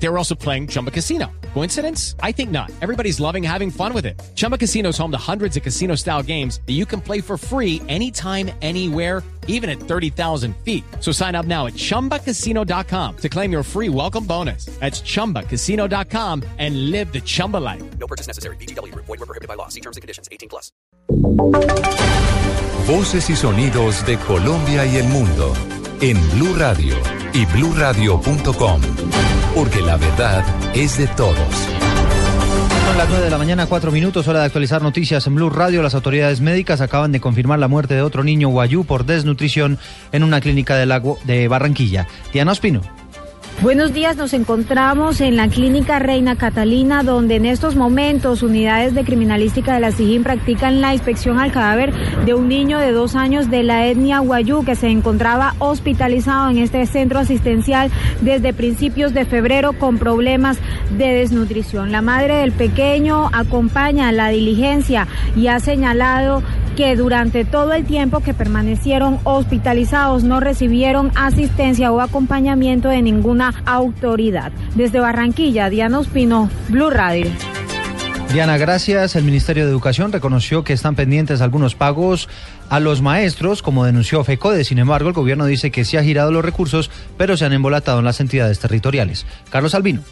They were also playing Chumba Casino. Coincidence? I think not. Everybody's loving having fun with it. Chumba Casino is home to hundreds of casino style games that you can play for free anytime, anywhere, even at 30,000 feet. So sign up now at chumbacasino.com to claim your free welcome bonus. That's chumbacasino.com and live the Chumba life. No purchase necessary. BGW. Void were prohibited by law. See terms and conditions. 18 plus. Voces y sonidos de Colombia y el mundo en Blue Radio y bluradio.com. Porque la verdad es de todos. Son las 9 de la mañana, 4 minutos, hora de actualizar noticias en Blue Radio. Las autoridades médicas acaban de confirmar la muerte de otro niño guayú por desnutrición en una clínica del lago de Barranquilla. Diana Ospino. Buenos días, nos encontramos en la clínica Reina Catalina, donde en estos momentos unidades de criminalística de la SIGIN practican la inspección al cadáver de un niño de dos años de la etnia Guayú que se encontraba hospitalizado en este centro asistencial desde principios de febrero con problemas de desnutrición. La madre del pequeño acompaña la diligencia y ha señalado que durante todo el tiempo que permanecieron hospitalizados no recibieron asistencia o acompañamiento de ninguna autoridad. Desde Barranquilla, Diana Ospino, Blue Radio. Diana, gracias. El Ministerio de Educación reconoció que están pendientes algunos pagos a los maestros, como denunció FECODE. Sin embargo, el gobierno dice que sí ha girado los recursos, pero se han embolatado en las entidades territoriales. Carlos Albino.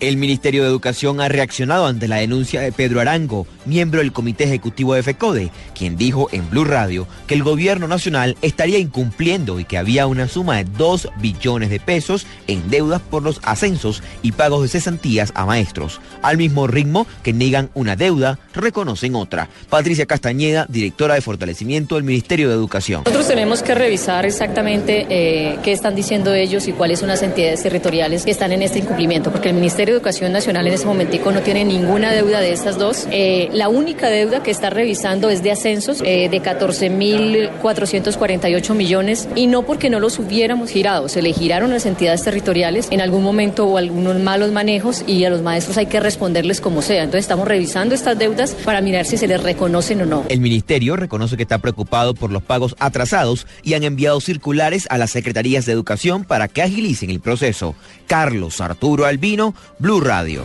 El Ministerio de Educación ha reaccionado ante la denuncia de Pedro Arango, miembro del Comité Ejecutivo de FECODE, quien dijo en Blue Radio que el gobierno nacional estaría incumpliendo y que había una suma de 2 billones de pesos en deudas por los ascensos y pagos de cesantías a maestros. Al mismo ritmo que niegan una deuda, reconocen otra. Patricia Castañeda, directora de fortalecimiento del Ministerio de Educación. Nosotros tenemos que revisar exactamente eh, qué están diciendo ellos y cuáles son las entidades territoriales que están en este incumplimiento, porque el Ministerio Educación Nacional en este momentico no tiene ninguna deuda de estas dos. Eh, la única deuda que está revisando es de ascensos eh, de 14.448 millones y no porque no los hubiéramos girado, se le giraron las entidades territoriales en algún momento o algunos malos manejos y a los maestros hay que responderles como sea. Entonces estamos revisando estas deudas para mirar si se les reconocen o no. El ministerio reconoce que está preocupado por los pagos atrasados y han enviado circulares a las secretarías de educación para que agilicen el proceso. Carlos Arturo Albino, Blue Radio.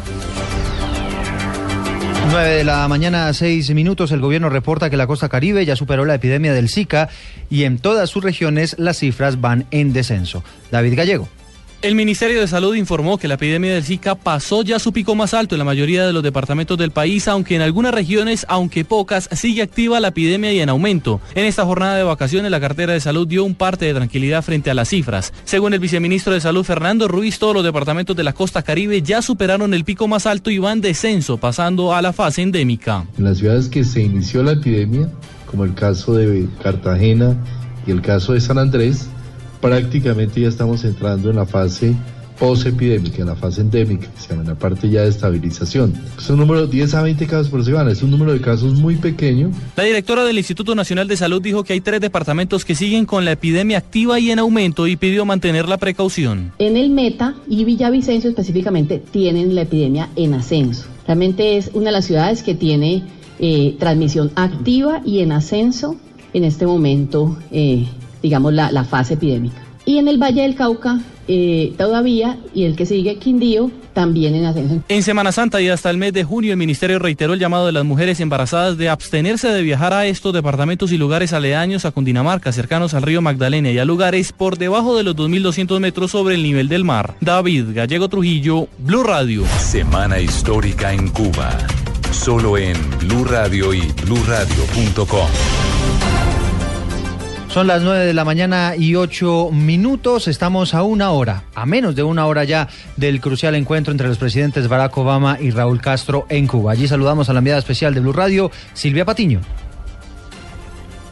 9 de la mañana, 6 minutos, el gobierno reporta que la costa caribe ya superó la epidemia del Zika y en todas sus regiones las cifras van en descenso. David Gallego. El Ministerio de Salud informó que la epidemia del Zika pasó ya su pico más alto en la mayoría de los departamentos del país, aunque en algunas regiones, aunque pocas, sigue activa la epidemia y en aumento. En esta jornada de vacaciones, la cartera de salud dio un parte de tranquilidad frente a las cifras. Según el viceministro de Salud, Fernando Ruiz, todos los departamentos de la costa caribe ya superaron el pico más alto y van descenso, pasando a la fase endémica. En las ciudades que se inició la epidemia, como el caso de Cartagena y el caso de San Andrés, prácticamente ya estamos entrando en la fase posepidémica, en la fase endémica, que se llama, en la parte ya de estabilización. Es un número 10 a 20 casos por semana, es un número de casos muy pequeño. La directora del Instituto Nacional de Salud dijo que hay tres departamentos que siguen con la epidemia activa y en aumento y pidió mantener la precaución. En el Meta y Villavicencio específicamente tienen la epidemia en ascenso. Realmente es una de las ciudades que tiene eh, transmisión activa y en ascenso en este momento. Eh, digamos, la, la, fase epidémica. Y en el Valle del Cauca eh, todavía, y el que sigue, Quindío, también en ascenso. En Semana Santa y hasta el mes de junio, el Ministerio reiteró el llamado de las mujeres embarazadas de abstenerse de viajar a estos departamentos y lugares aledaños a Cundinamarca, cercanos al río Magdalena y a lugares por debajo de los 2.200 metros sobre el nivel del mar. David Gallego Trujillo, Blue Radio. Semana histórica en Cuba. Solo en Blue Radio y bluradio.com. Son las 9 de la mañana y 8 minutos. Estamos a una hora, a menos de una hora ya, del crucial encuentro entre los presidentes Barack Obama y Raúl Castro en Cuba. Allí saludamos a la enviada especial de Blue Radio, Silvia Patiño.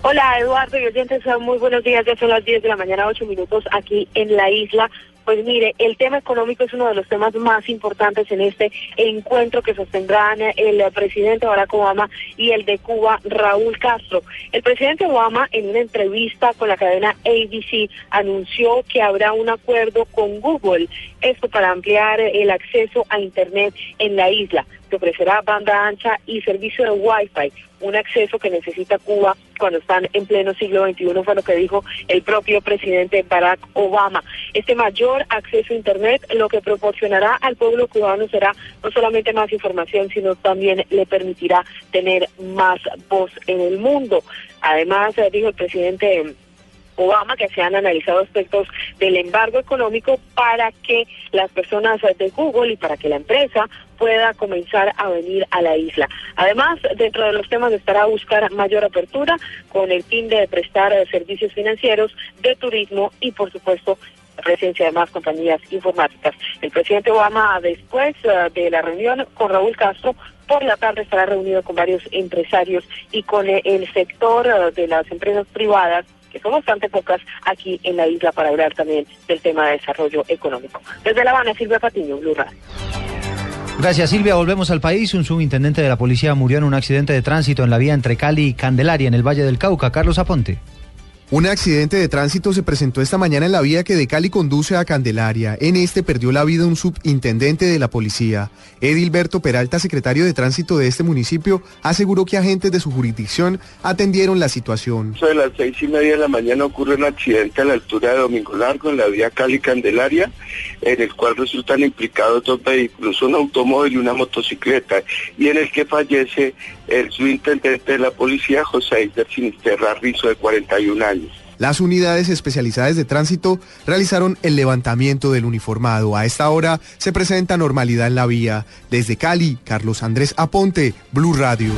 Hola Eduardo y oyentes, muy buenos días. Ya son las 10 de la mañana, 8 minutos aquí en la isla. Pues mire, el tema económico es uno de los temas más importantes en este encuentro que sostendrán el presidente Barack Obama y el de Cuba, Raúl Castro. El presidente Obama, en una entrevista con la cadena ABC, anunció que habrá un acuerdo con Google, esto para ampliar el acceso a Internet en la isla que ofrecerá banda ancha y servicio de Wi-Fi, un acceso que necesita Cuba cuando están en pleno siglo XXI, fue lo que dijo el propio presidente Barack Obama. Este mayor acceso a Internet lo que proporcionará al pueblo cubano será no solamente más información, sino también le permitirá tener más voz en el mundo. Además, eh, dijo el presidente Obama que se han analizado aspectos del embargo económico para que las personas de Google y para que la empresa pueda comenzar a venir a la isla. Además, dentro de los temas estará buscar mayor apertura con el fin de prestar eh, servicios financieros, de turismo y, por supuesto, presencia de más compañías informáticas. El presidente Obama, después eh, de la reunión con Raúl Castro, por la tarde estará reunido con varios empresarios y con eh, el sector eh, de las empresas privadas que son bastante pocas aquí en la isla para hablar también del tema de desarrollo económico. Desde La Habana, Silvia Patiño, Blue Radio. Gracias Silvia, volvemos al país. Un subintendente de la policía murió en un accidente de tránsito en la vía entre Cali y Candelaria, en el Valle del Cauca. Carlos Aponte. Un accidente de tránsito se presentó esta mañana en la vía que de Cali conduce a Candelaria. En este perdió la vida un subintendente de la policía. Edilberto Peralta, secretario de tránsito de este municipio, aseguró que agentes de su jurisdicción atendieron la situación. A las seis y media de la mañana ocurre un accidente a la altura de Domingo Largo en la vía Cali-Candelaria, en el cual resultan implicados dos vehículos, un automóvil y una motocicleta, y en el que fallece el subintendente de la policía, José Ider Sinisterra Rizo, de 41 años. Las unidades especializadas de tránsito realizaron el levantamiento del uniformado. A esta hora se presenta normalidad en la vía. Desde Cali, Carlos Andrés Aponte, Blue Radio.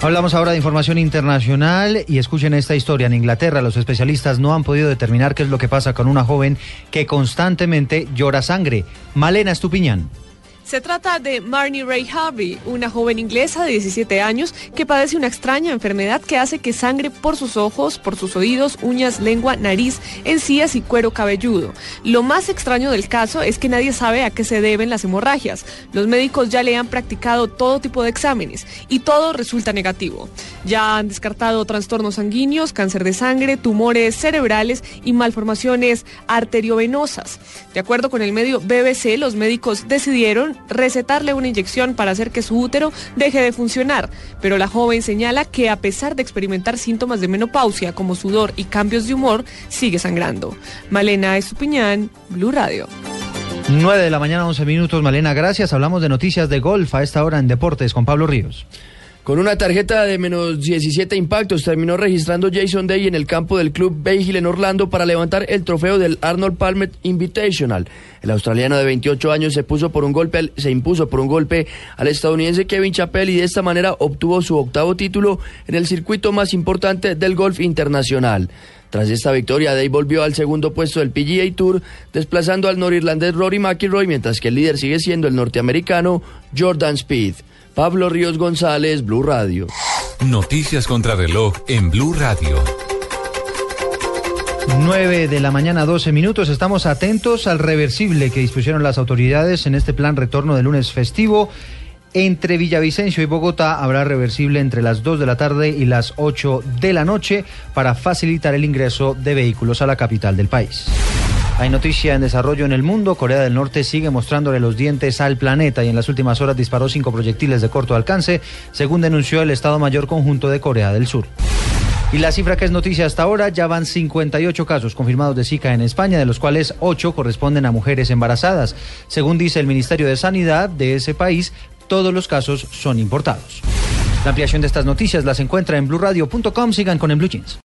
Hablamos ahora de información internacional y escuchen esta historia. En Inglaterra los especialistas no han podido determinar qué es lo que pasa con una joven que constantemente llora sangre. Malena Estupiñán. Se trata de Marnie Ray Harvey, una joven inglesa de 17 años que padece una extraña enfermedad que hace que sangre por sus ojos, por sus oídos, uñas, lengua, nariz, encías y cuero cabelludo. Lo más extraño del caso es que nadie sabe a qué se deben las hemorragias. Los médicos ya le han practicado todo tipo de exámenes y todo resulta negativo. Ya han descartado trastornos sanguíneos, cáncer de sangre, tumores cerebrales y malformaciones arteriovenosas. De acuerdo con el medio BBC, los médicos decidieron recetarle una inyección para hacer que su útero deje de funcionar, pero la joven señala que a pesar de experimentar síntomas de menopausia como sudor y cambios de humor, sigue sangrando. Malena Estupiñán, Blue Radio. 9 de la mañana, 11 minutos. Malena, gracias. Hablamos de noticias de golf a esta hora en Deportes con Pablo Ríos. Con una tarjeta de menos 17 impactos terminó registrando Jason Day en el campo del club Hill en Orlando para levantar el trofeo del Arnold Palmer Invitational. El australiano de 28 años se puso por un golpe, se impuso por un golpe al estadounidense Kevin Chappell y de esta manera obtuvo su octavo título en el circuito más importante del golf internacional. Tras esta victoria, Day volvió al segundo puesto del PGA Tour, desplazando al norirlandés Rory McIlroy, mientras que el líder sigue siendo el norteamericano Jordan Speed. Pablo Ríos González, Blue Radio. Noticias contra reloj en Blue Radio. 9 de la mañana, 12 minutos. Estamos atentos al reversible que dispusieron las autoridades en este plan retorno de lunes festivo. Entre Villavicencio y Bogotá habrá reversible entre las 2 de la tarde y las 8 de la noche para facilitar el ingreso de vehículos a la capital del país. Hay noticia en desarrollo en el mundo. Corea del Norte sigue mostrándole los dientes al planeta y en las últimas horas disparó cinco proyectiles de corto alcance, según denunció el Estado Mayor Conjunto de Corea del Sur. Y la cifra que es noticia hasta ahora, ya van 58 casos confirmados de Zika en España, de los cuales 8 corresponden a mujeres embarazadas. Según dice el Ministerio de Sanidad de ese país, todos los casos son importados. La ampliación de estas noticias las encuentra en blurradio.com. Sigan con el Blue Jeans.